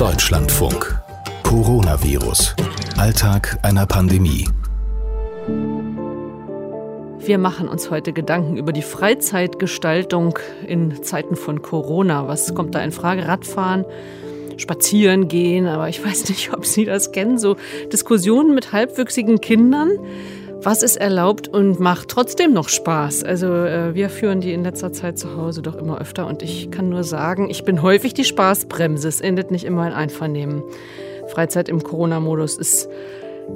Deutschlandfunk. Coronavirus. Alltag einer Pandemie. Wir machen uns heute Gedanken über die Freizeitgestaltung in Zeiten von Corona. Was kommt da in Frage? Radfahren, spazieren gehen, aber ich weiß nicht, ob Sie das kennen. So Diskussionen mit halbwüchsigen Kindern. Was ist erlaubt und macht trotzdem noch Spaß? Also äh, wir führen die in letzter Zeit zu Hause doch immer öfter und ich kann nur sagen, ich bin häufig die Spaßbremse. Es endet nicht immer in Einvernehmen. Freizeit im Corona-Modus ist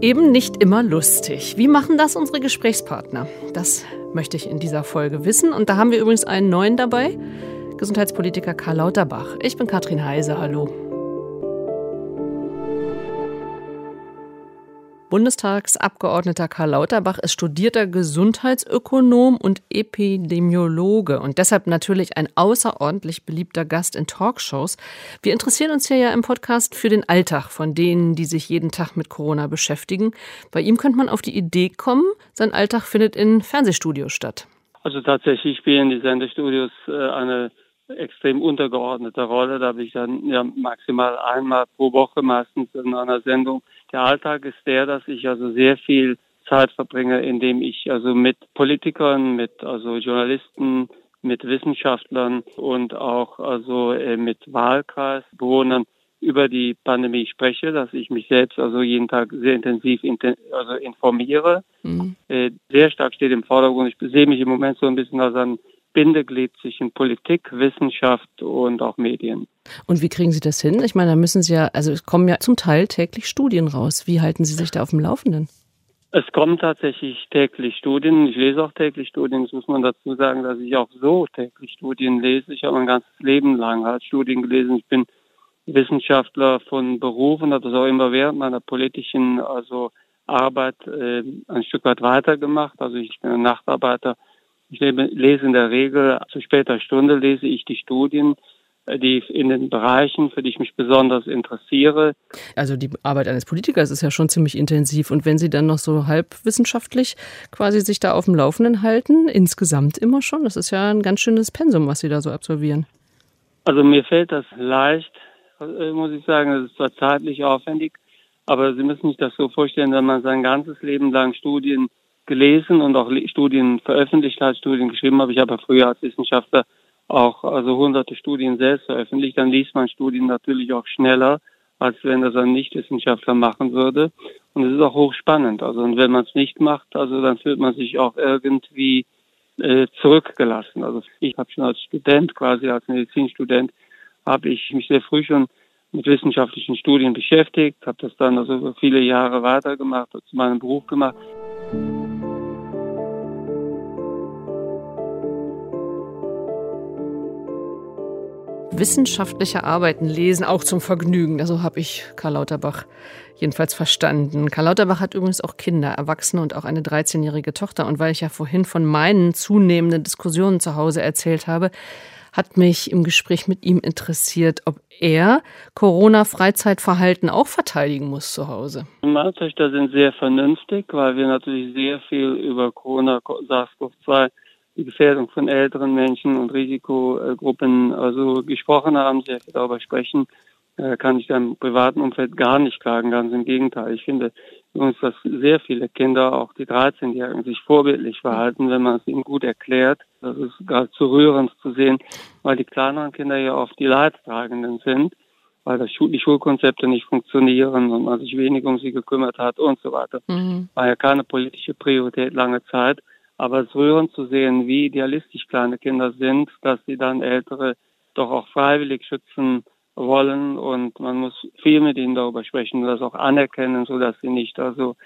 eben nicht immer lustig. Wie machen das unsere Gesprächspartner? Das möchte ich in dieser Folge wissen. Und da haben wir übrigens einen neuen dabei, Gesundheitspolitiker Karl Lauterbach. Ich bin Katrin Heise. Hallo. Bundestagsabgeordneter Karl Lauterbach ist studierter Gesundheitsökonom und Epidemiologe und deshalb natürlich ein außerordentlich beliebter Gast in Talkshows. Wir interessieren uns hier ja im Podcast für den Alltag von denen, die sich jeden Tag mit Corona beschäftigen. Bei ihm könnte man auf die Idee kommen, sein Alltag findet in Fernsehstudios statt. Also tatsächlich spielen die Sendestudios äh, eine extrem untergeordnete Rolle. Da habe ich dann ja maximal einmal pro Woche meistens in einer Sendung der Alltag ist der, dass ich also sehr viel Zeit verbringe, indem ich also mit Politikern, mit also Journalisten, mit Wissenschaftlern und auch also äh, mit Wahlkreisbewohnern über die Pandemie spreche, dass ich mich selbst also jeden Tag sehr intensiv also informiere. Mhm. Äh, sehr stark steht im Vordergrund. Ich sehe mich im Moment so ein bisschen als ein Bindeglied zwischen Politik, Wissenschaft und auch Medien. Und wie kriegen Sie das hin? Ich meine, da müssen Sie ja, also es kommen ja zum Teil täglich Studien raus. Wie halten Sie sich da auf dem Laufenden? Es kommen tatsächlich täglich Studien. Ich lese auch täglich Studien. Das muss man dazu sagen, dass ich auch so täglich Studien lese. Ich habe mein ganzes Leben lang halt Studien gelesen. Ich bin Wissenschaftler von Beruf und habe das auch immer während meiner politischen also Arbeit äh, ein Stück weit weitergemacht. Also ich bin ein Nachtarbeiter ich lese in der Regel zu später Stunde lese ich die Studien, äh, die in den Bereichen, für die ich mich besonders interessiere. Also die Arbeit eines Politikers ist ja schon ziemlich intensiv. Und wenn Sie dann noch so halbwissenschaftlich quasi sich da auf dem Laufenden halten, insgesamt immer schon, das ist ja ein ganz schönes Pensum, was Sie da so absolvieren. Also mir fällt das leicht, äh, muss ich sagen. Es ist zwar zeitlich aufwendig, aber Sie müssen sich das so vorstellen, wenn man sein ganzes Leben lang Studien gelesen und auch Studien veröffentlicht hat, Studien geschrieben habe. Ich habe ja früher als Wissenschaftler auch also hunderte Studien selbst veröffentlicht. Dann liest man Studien natürlich auch schneller, als wenn das ein Nichtwissenschaftler machen würde. Und es ist auch hochspannend. Also und wenn man es nicht macht, also dann fühlt man sich auch irgendwie äh, zurückgelassen. Also ich habe schon als Student, quasi als Medizinstudent, habe ich mich sehr früh schon mit wissenschaftlichen Studien beschäftigt, habe das dann also viele Jahre weitergemacht, zu meinem Beruf gemacht. Wissenschaftliche Arbeiten lesen, auch zum Vergnügen. So habe ich Karl Lauterbach jedenfalls verstanden. Karl Lauterbach hat übrigens auch Kinder, Erwachsene und auch eine 13-jährige Tochter. Und weil ich ja vorhin von meinen zunehmenden Diskussionen zu Hause erzählt habe, hat mich im Gespräch mit ihm interessiert, ob er Corona-Freizeitverhalten auch verteidigen muss zu Hause. Meine Töchter sind sehr vernünftig, weil wir natürlich sehr viel über Corona, SARS-CoV-2 die Gefährdung von älteren Menschen und Risikogruppen also gesprochen haben, sehr viel darüber sprechen, äh, kann ich da im privaten Umfeld gar nicht klagen, ganz im Gegenteil. Ich finde übrigens, dass sehr viele Kinder, auch die 13-Jährigen, sich vorbildlich verhalten, wenn man es ihnen gut erklärt. Das ist zu rührend zu sehen, weil die kleineren Kinder ja oft die Leidtragenden sind, weil das Schul die Schulkonzepte nicht funktionieren und man sich wenig um sie gekümmert hat und so weiter. Mhm. War ja keine politische Priorität lange Zeit. Aber es rührend zu sehen, wie idealistisch kleine Kinder sind, dass sie dann Ältere doch auch freiwillig schützen wollen und man muss viel mit ihnen darüber sprechen und das auch anerkennen, so dass sie nicht also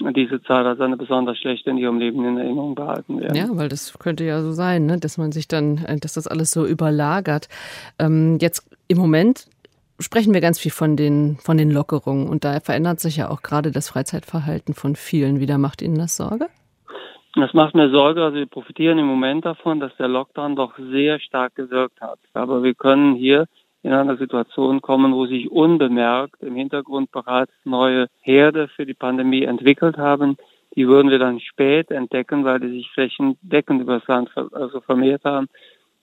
diese Zeit als eine besonders schlechte in ihrem Leben in Erinnerung behalten werden. Ja, weil das könnte ja so sein, ne? dass man sich dann, äh, dass das alles so überlagert. Ähm, jetzt im Moment sprechen wir ganz viel von den, von den Lockerungen und da verändert sich ja auch gerade das Freizeitverhalten von vielen wieder. Macht Ihnen das Sorge? Das macht mir Sorge. Also wir profitieren im Moment davon, dass der Lockdown doch sehr stark gewirkt hat. Aber wir können hier in einer Situation kommen, wo sich unbemerkt im Hintergrund bereits neue Herde für die Pandemie entwickelt haben. Die würden wir dann spät entdecken, weil die sich flächendeckend über das Land also vermehrt haben.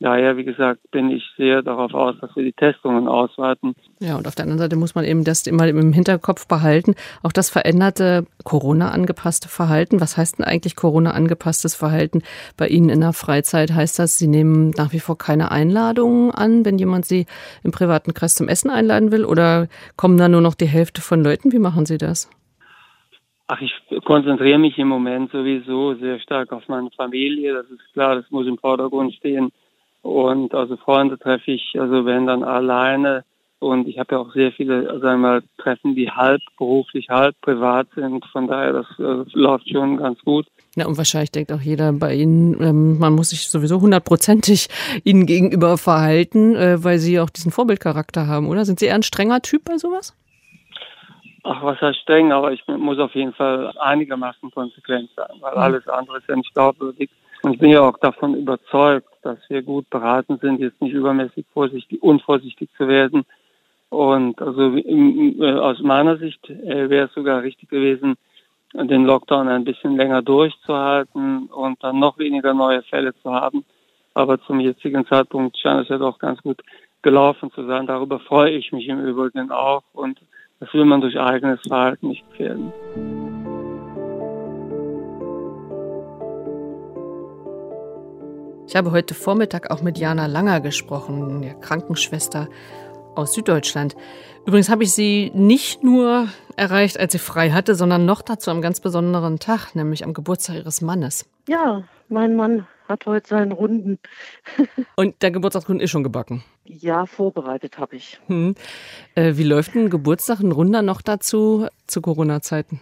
Daher, wie gesagt, bin ich sehr darauf aus, dass wir die Testungen ausweiten. Ja, und auf der anderen Seite muss man eben das immer im Hinterkopf behalten. Auch das veränderte Corona-angepasste Verhalten. Was heißt denn eigentlich Corona-angepasstes Verhalten bei Ihnen in der Freizeit? Heißt das, Sie nehmen nach wie vor keine Einladungen an, wenn jemand Sie im privaten Kreis zum Essen einladen will? Oder kommen da nur noch die Hälfte von Leuten? Wie machen Sie das? Ach, ich konzentriere mich im Moment sowieso sehr stark auf meine Familie. Das ist klar, das muss im Vordergrund stehen. Und also Freunde treffe ich, also wenn dann alleine. Und ich habe ja auch sehr viele, also einmal Treffen, die halb beruflich, halb privat sind. Von daher, das äh, läuft schon ganz gut. Ja, und wahrscheinlich denkt auch jeder bei Ihnen, ähm, man muss sich sowieso hundertprozentig Ihnen gegenüber verhalten, äh, weil Sie auch diesen Vorbildcharakter haben, oder? Sind Sie eher ein strenger Typ bei sowas? Ach, was heißt streng, aber ich muss auf jeden Fall einigermaßen konsequent sein, weil alles andere ist ja nicht glaubwürdig. Und ich bin ja auch davon überzeugt, dass wir gut beraten sind, jetzt nicht übermäßig vorsichtig, unvorsichtig zu werden. Und also äh, aus meiner Sicht äh, wäre es sogar richtig gewesen, den Lockdown ein bisschen länger durchzuhalten und dann noch weniger neue Fälle zu haben. Aber zum jetzigen Zeitpunkt scheint es ja doch ganz gut gelaufen zu sein. Darüber freue ich mich im Übrigen auch und das will man durch eigenes Verhalten nicht gefährden. Ich habe heute Vormittag auch mit Jana Langer gesprochen, der Krankenschwester aus Süddeutschland. Übrigens habe ich sie nicht nur erreicht, als sie frei hatte, sondern noch dazu am ganz besonderen Tag, nämlich am Geburtstag ihres Mannes. Ja, mein Mann hat heute seinen Runden. Und der Geburtstagskuchen ist schon gebacken? Ja, vorbereitet habe ich. Hm. Äh, wie läuft ein Geburtstag, ein Runder noch dazu zu Corona-Zeiten?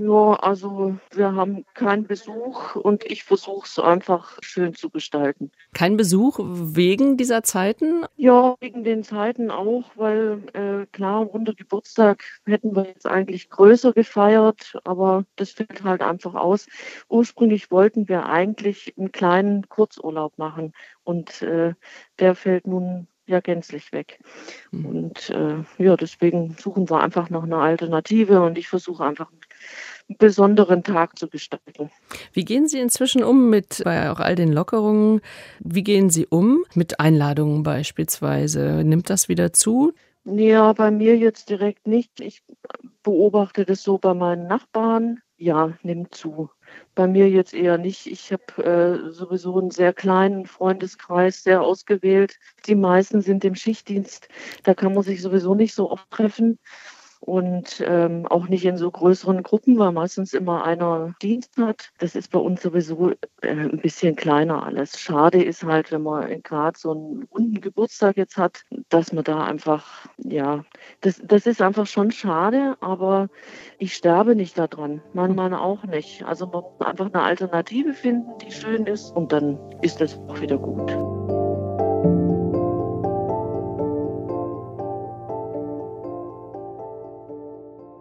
Ja, also wir haben keinen Besuch und ich versuche es einfach schön zu gestalten. Kein Besuch wegen dieser Zeiten? Ja, wegen den Zeiten auch, weil äh, klar, runder Geburtstag hätten wir jetzt eigentlich größer gefeiert, aber das fällt halt einfach aus. Ursprünglich wollten wir eigentlich einen kleinen Kurzurlaub machen und äh, der fällt nun ja gänzlich weg. Mhm. Und äh, ja, deswegen suchen wir einfach noch eine Alternative und ich versuche einfach besonderen Tag zu gestalten. Wie gehen Sie inzwischen um mit bei auch all den Lockerungen? Wie gehen Sie um mit Einladungen beispielsweise? Nimmt das wieder zu? Ja, bei mir jetzt direkt nicht. Ich beobachte das so bei meinen Nachbarn. Ja, nimmt zu. Bei mir jetzt eher nicht. Ich habe äh, sowieso einen sehr kleinen Freundeskreis, sehr ausgewählt. Die meisten sind im Schichtdienst. Da kann man sich sowieso nicht so oft treffen und ähm, auch nicht in so größeren Gruppen, weil meistens immer einer Dienst hat. Das ist bei uns sowieso äh, ein bisschen kleiner alles. Schade ist halt, wenn man gerade so einen runden Geburtstag jetzt hat, dass man da einfach, ja, das, das ist einfach schon schade, aber ich sterbe nicht daran. Mein Mann auch nicht. Also man muss einfach eine Alternative finden, die schön ist und dann ist das auch wieder gut.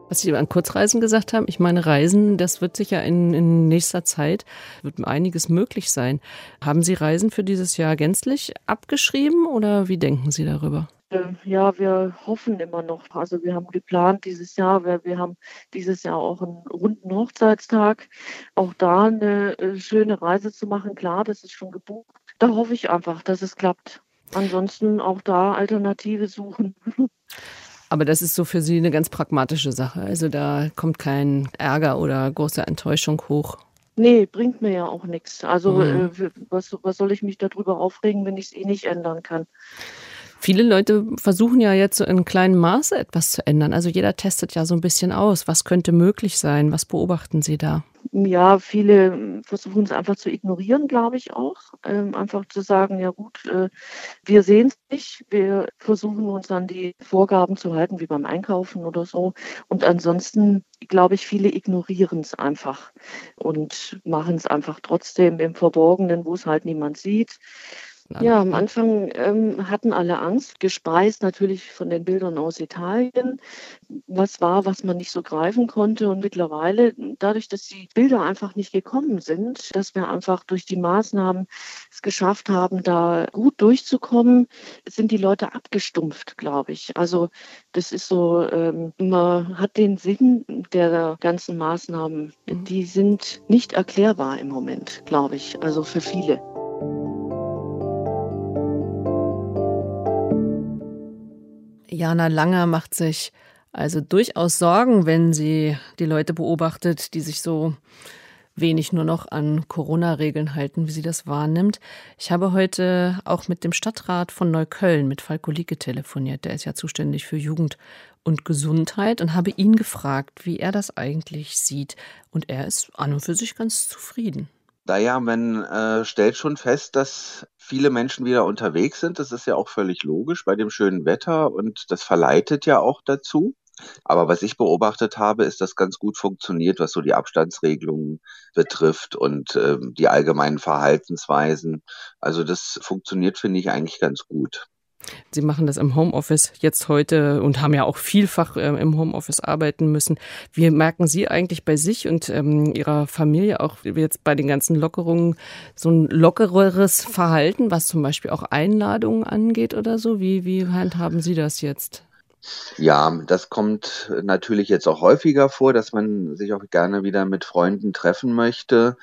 Was Sie an Kurzreisen gesagt haben, ich meine, Reisen, das wird sicher in, in nächster Zeit, wird einiges möglich sein. Haben Sie Reisen für dieses Jahr gänzlich abgeschrieben oder wie denken Sie darüber? Ähm, ja, wir hoffen immer noch. Also wir haben geplant dieses Jahr, wir, wir haben dieses Jahr auch einen runden Hochzeitstag, auch da eine äh, schöne Reise zu machen. Klar, das ist schon gebucht. Da hoffe ich einfach, dass es klappt. Ansonsten auch da Alternative suchen. Aber das ist so für Sie eine ganz pragmatische Sache. Also da kommt kein Ärger oder große Enttäuschung hoch. Nee, bringt mir ja auch nichts. Also mhm. äh, was, was soll ich mich darüber aufregen, wenn ich es eh nicht ändern kann? Viele Leute versuchen ja jetzt so in kleinem Maße etwas zu ändern. Also jeder testet ja so ein bisschen aus. Was könnte möglich sein? Was beobachten Sie da? Ja, viele versuchen es einfach zu ignorieren, glaube ich auch. Ähm, einfach zu sagen, ja gut, äh, wir sehen es nicht. Wir versuchen uns an die Vorgaben zu halten, wie beim Einkaufen oder so. Und ansonsten, glaube ich, viele ignorieren es einfach und machen es einfach trotzdem im Verborgenen, wo es halt niemand sieht. Ja, am Anfang ähm, hatten alle Angst, gespeist natürlich von den Bildern aus Italien, was war, was man nicht so greifen konnte. Und mittlerweile, dadurch, dass die Bilder einfach nicht gekommen sind, dass wir einfach durch die Maßnahmen es geschafft haben, da gut durchzukommen, sind die Leute abgestumpft, glaube ich. Also das ist so, ähm, man hat den Sinn der ganzen Maßnahmen, mhm. die sind nicht erklärbar im Moment, glaube ich, also für viele. Jana Langer macht sich also durchaus Sorgen, wenn sie die Leute beobachtet, die sich so wenig nur noch an Corona-Regeln halten, wie sie das wahrnimmt. Ich habe heute auch mit dem Stadtrat von Neukölln, mit Falko Lieke, telefoniert. Der ist ja zuständig für Jugend und Gesundheit und habe ihn gefragt, wie er das eigentlich sieht. Und er ist an und für sich ganz zufrieden. Naja, man äh, stellt schon fest, dass viele Menschen wieder unterwegs sind. Das ist ja auch völlig logisch bei dem schönen Wetter und das verleitet ja auch dazu. Aber was ich beobachtet habe, ist, dass ganz gut funktioniert, was so die Abstandsregelungen betrifft und äh, die allgemeinen Verhaltensweisen. Also das funktioniert, finde ich, eigentlich ganz gut. Sie machen das im Homeoffice jetzt heute und haben ja auch vielfach äh, im Homeoffice arbeiten müssen. Wie merken Sie eigentlich bei sich und ähm, Ihrer Familie auch jetzt bei den ganzen Lockerungen so ein lockereres Verhalten, was zum Beispiel auch Einladungen angeht oder so? Wie, wie handhaben Sie das jetzt? Ja, das kommt natürlich jetzt auch häufiger vor, dass man sich auch gerne wieder mit Freunden treffen möchte.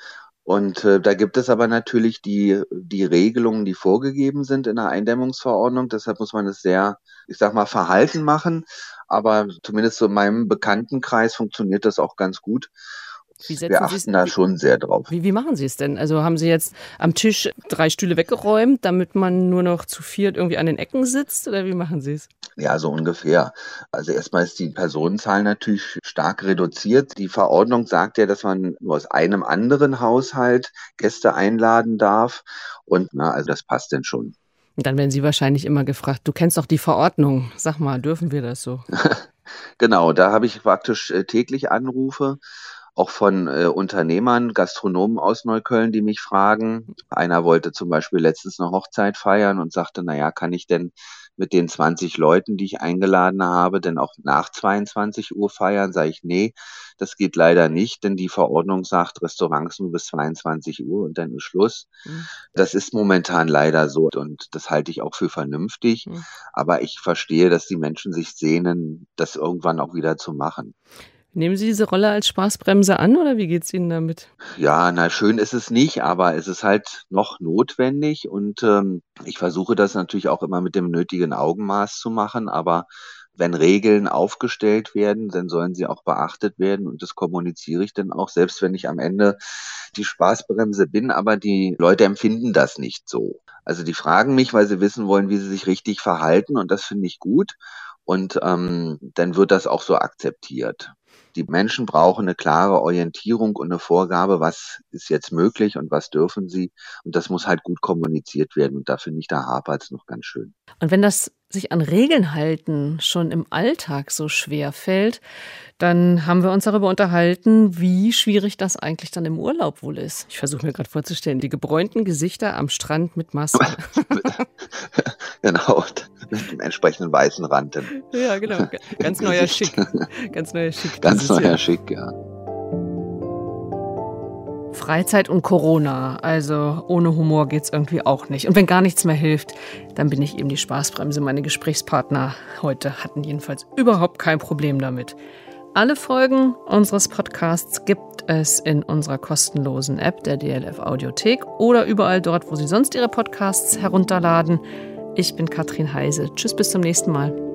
Und äh, da gibt es aber natürlich die, die Regelungen, die vorgegeben sind in der Eindämmungsverordnung. Deshalb muss man es sehr, ich sag mal, verhalten machen. Aber zumindest so in meinem Bekanntenkreis funktioniert das auch ganz gut. Wir achten da schon sehr drauf. Wie, wie machen Sie es denn? Also haben Sie jetzt am Tisch drei Stühle weggeräumt, damit man nur noch zu viert irgendwie an den Ecken sitzt? Oder wie machen Sie es? Ja, so ungefähr. Also erstmal ist die Personenzahl natürlich stark reduziert. Die Verordnung sagt ja, dass man nur aus einem anderen Haushalt Gäste einladen darf. Und na, also das passt denn schon. Dann werden Sie wahrscheinlich immer gefragt, du kennst doch die Verordnung. Sag mal, dürfen wir das so? genau, da habe ich praktisch äh, täglich Anrufe auch von äh, Unternehmern, Gastronomen aus Neukölln, die mich fragen. Einer wollte zum Beispiel letztens eine Hochzeit feiern und sagte, na ja, kann ich denn mit den 20 Leuten, die ich eingeladen habe, denn auch nach 22 Uhr feiern? Sage ich, nee, das geht leider nicht, denn die Verordnung sagt Restaurants nur bis 22 Uhr und dann ist Schluss. Mhm. Das ist momentan leider so und das halte ich auch für vernünftig. Mhm. Aber ich verstehe, dass die Menschen sich sehnen, das irgendwann auch wieder zu machen. Nehmen Sie diese Rolle als Spaßbremse an oder wie geht es Ihnen damit? Ja, na schön ist es nicht, aber es ist halt noch notwendig und ähm, ich versuche das natürlich auch immer mit dem nötigen Augenmaß zu machen, aber wenn Regeln aufgestellt werden, dann sollen sie auch beachtet werden und das kommuniziere ich dann auch, selbst wenn ich am Ende die Spaßbremse bin, aber die Leute empfinden das nicht so. Also die fragen mich, weil sie wissen wollen, wie sie sich richtig verhalten und das finde ich gut und ähm, dann wird das auch so akzeptiert. Die Menschen brauchen eine klare Orientierung und eine Vorgabe, was ist jetzt möglich und was dürfen sie. Und das muss halt gut kommuniziert werden. Und da finde ich, da hapert es noch ganz schön. Und wenn das sich an Regeln halten schon im Alltag so schwer fällt, dann haben wir uns darüber unterhalten, wie schwierig das eigentlich dann im Urlaub wohl ist. Ich versuche mir gerade vorzustellen, die gebräunten Gesichter am Strand mit Maske. genau, mit dem entsprechenden weißen Rand. Ja, genau. Ganz neuer Schick. Ganz neuer Schick. Ganz neuer Jahr. Schick, ja. Freizeit und Corona. Also ohne Humor geht es irgendwie auch nicht. Und wenn gar nichts mehr hilft, dann bin ich eben die Spaßbremse. Meine Gesprächspartner heute hatten jedenfalls überhaupt kein Problem damit. Alle Folgen unseres Podcasts gibt es in unserer kostenlosen App der DLF Audiothek oder überall dort, wo Sie sonst Ihre Podcasts herunterladen. Ich bin Katrin Heise. Tschüss, bis zum nächsten Mal.